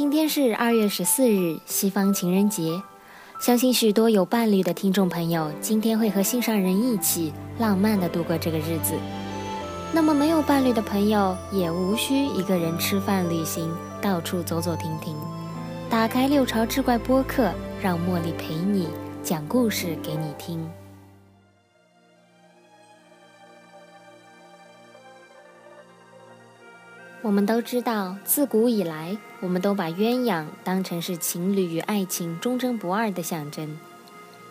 今天是二月十四日，西方情人节。相信许多有伴侣的听众朋友，今天会和心上人一起浪漫的度过这个日子。那么没有伴侣的朋友，也无需一个人吃饭、旅行，到处走走停停。打开六朝志怪播客，让茉莉陪你讲故事给你听。我们都知道，自古以来，我们都把鸳鸯当成是情侣与爱情忠贞不二的象征。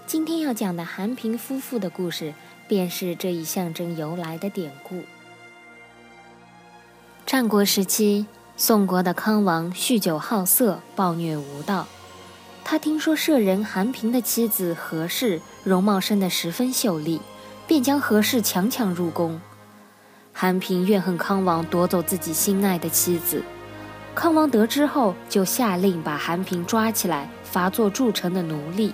今天要讲的韩平夫妇的故事，便是这一象征由来的典故。战国时期，宋国的康王酗酒好色，暴虐无道。他听说舍人韩平的妻子何氏容貌生得十分秀丽，便将何氏强抢入宫。韩平怨恨康王夺走自己心爱的妻子，康王得知后就下令把韩平抓起来，罚做筑城的奴隶。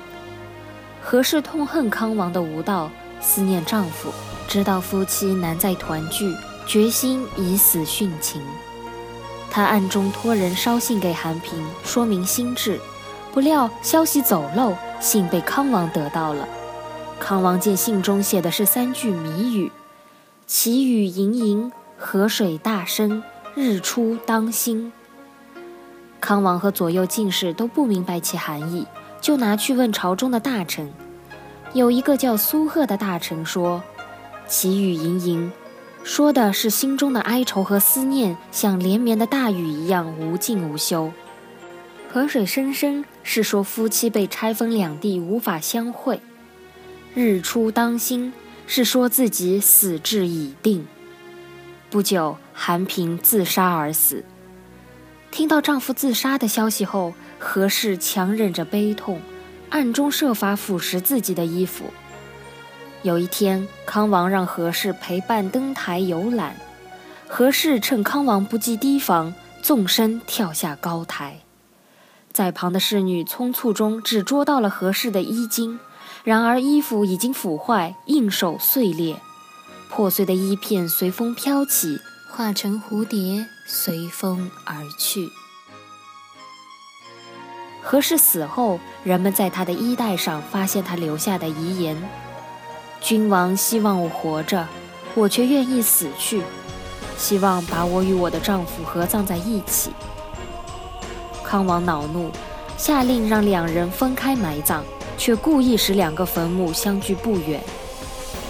何氏痛恨康王的无道，思念丈夫，知道夫妻难再团聚，决心以死殉情。她暗中托人捎信给韩平，说明心志。不料消息走漏，信被康王得到了。康王见信中写的是三句谜语。其雨盈盈，河水大声，日出当心。康王和左右进士都不明白其含义，就拿去问朝中的大臣。有一个叫苏贺的大臣说：“其雨盈盈，说的是心中的哀愁和思念，像连绵的大雨一样无尽无休。河水深深，是说夫妻被拆分两地，无法相会。日出当心。”是说自己死志已定。不久，韩平自杀而死。听到丈夫自杀的消息后，何氏强忍着悲痛，暗中设法腐蚀自己的衣服。有一天，康王让何氏陪伴登台游览，何氏趁康王不计提防，纵身跳下高台，在旁的侍女匆促中只捉到了何氏的衣襟。然而衣服已经腐坏，应手碎裂，破碎的衣片随风飘起，化成蝴蝶，随风而去。何氏死后，人们在他的衣带上发现他留下的遗言：“君王希望我活着，我却愿意死去，希望把我与我的丈夫合葬在一起。”康王恼怒，下令让两人分开埋葬。却故意使两个坟墓相距不远。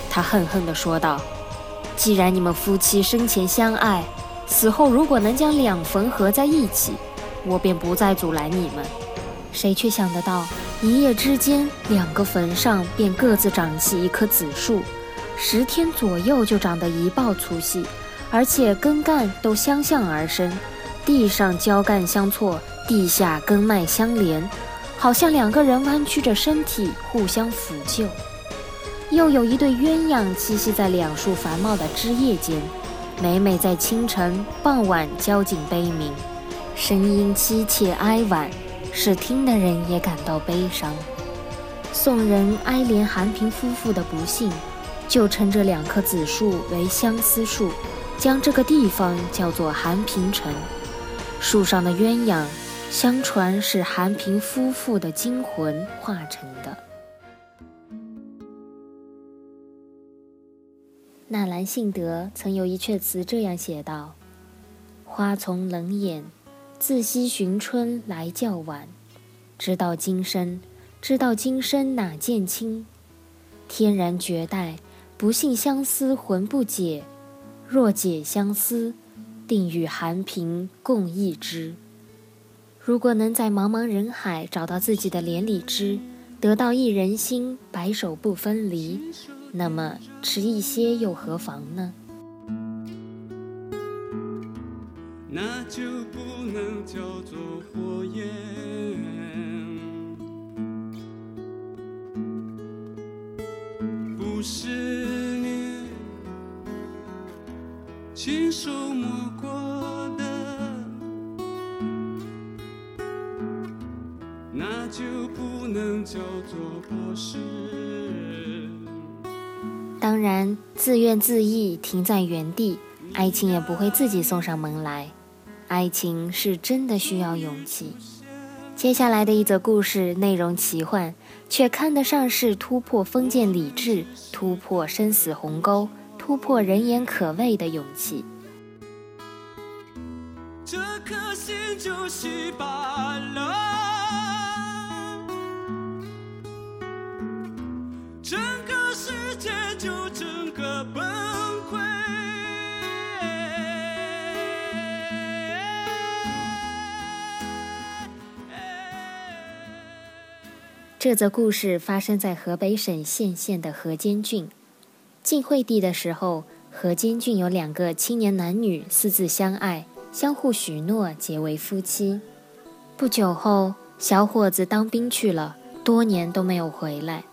他恨恨地说道：“既然你们夫妻生前相爱，死后如果能将两坟合在一起，我便不再阻拦你们。”谁却想得到，一夜之间，两个坟上便各自长起一棵紫树，十天左右就长得一抱粗细，而且根干都相向而生，地上交干相错，地下根脉相连。好像两个人弯曲着身体互相抚救，又有一对鸳鸯栖息在两树繁茂的枝叶间，每每在清晨、傍晚交颈悲鸣，声音凄切哀婉，使听的人也感到悲伤。宋人哀怜韩平夫妇的不幸，就称这两棵紫树为相思树，将这个地方叫做韩平城。树上的鸳鸯。相传是韩平夫妇的精魂化成的。纳兰性德曾有一阙词这样写道：“花丛冷眼，自惜寻春来较晚。知道今生，知道今生哪见亲？天然绝代，不信相思魂不解。若解相思，定与韩平共一枝。”如果能在茫茫人海找到自己的连理枝，得到一人心，白首不分离，那么迟一些又何妨呢？那就不能叫做火焰，不是你亲手摸过。不能叫做当然，自怨自艾停在原地，爱情也不会自己送上门来。爱情是真的需要勇气。接下来的一则故事内容奇幻，却看得上是突破封建礼制、突破生死鸿沟、突破人言可畏的勇气。这颗心就是罢了。这则故事发生在河北省献县的河间郡。晋惠帝的时候，河间郡有两个青年男女私自相爱，相互许诺结为夫妻。不久后，小伙子当兵去了，多年都没有回来。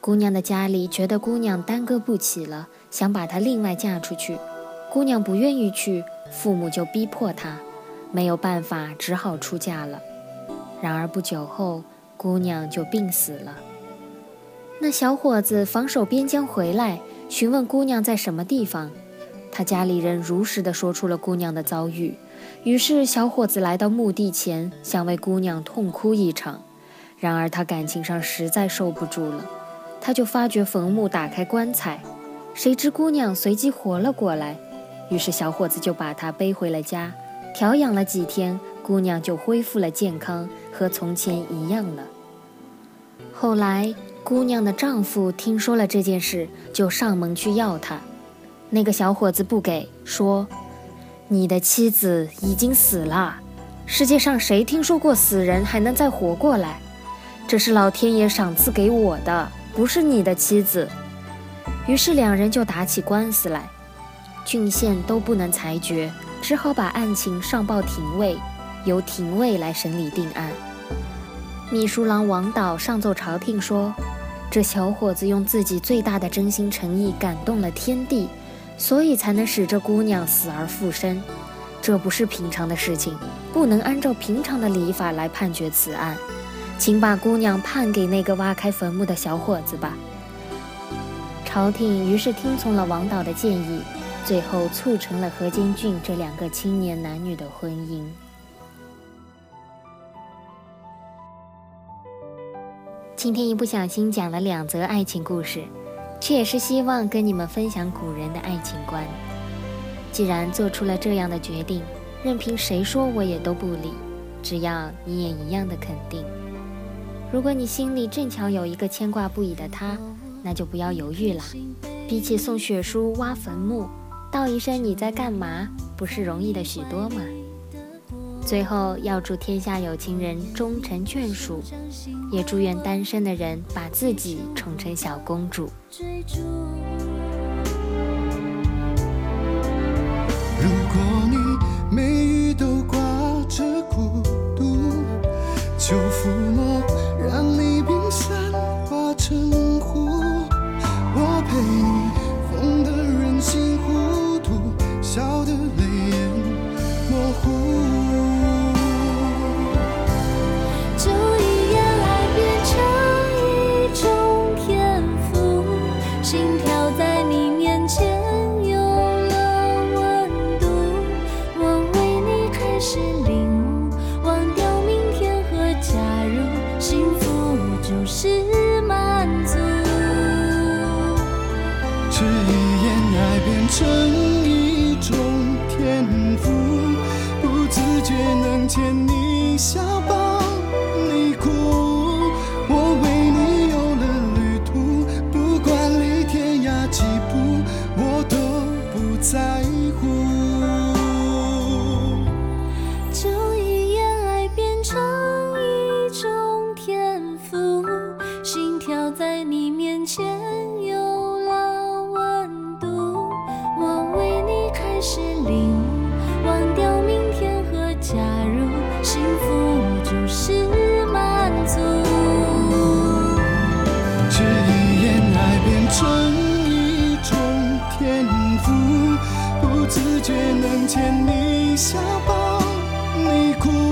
姑娘的家里觉得姑娘耽搁不起了，想把她另外嫁出去。姑娘不愿意去，父母就逼迫她，没有办法，只好出嫁了。然而不久后，姑娘就病死了。那小伙子防守边疆回来，询问姑娘在什么地方。他家里人如实的说出了姑娘的遭遇。于是小伙子来到墓地前，想为姑娘痛哭一场。然而他感情上实在受不住了，他就发掘坟墓，打开棺材。谁知姑娘随即活了过来。于是小伙子就把她背回了家，调养了几天，姑娘就恢复了健康。和从前一样了。后来，姑娘的丈夫听说了这件事，就上门去要她。那个小伙子不给，说：“你的妻子已经死了。世界上谁听说过死人还能再活过来？这是老天爷赏赐给我的，不是你的妻子。”于是两人就打起官司来，郡县都不能裁决，只好把案情上报廷尉，由廷尉来审理定案。秘书郎王导上奏朝廷说：“这小伙子用自己最大的真心诚意感动了天地，所以才能使这姑娘死而复生。这不是平常的事情，不能按照平常的礼法来判决此案，请把姑娘判给那个挖开坟墓的小伙子吧。”朝廷于是听从了王导的建议，最后促成了何坚俊这两个青年男女的婚姻。今天一不小心讲了两则爱情故事，却也是希望跟你们分享古人的爱情观。既然做出了这样的决定，任凭谁说我也都不理，只要你也一样的肯定。如果你心里正巧有一个牵挂不已的他，那就不要犹豫啦。比起送血书、挖坟墓，道一声你在干嘛，不是容易的许多吗？最后要祝天下有情人终成眷属，也祝愿单身的人把自己宠成小公主。你笑帮你哭，我为你有了旅途，不管离天涯几步，我都不在乎，就一眼爱变成一种天赋，心跳在你面前。福不自觉能牵你笑抱你哭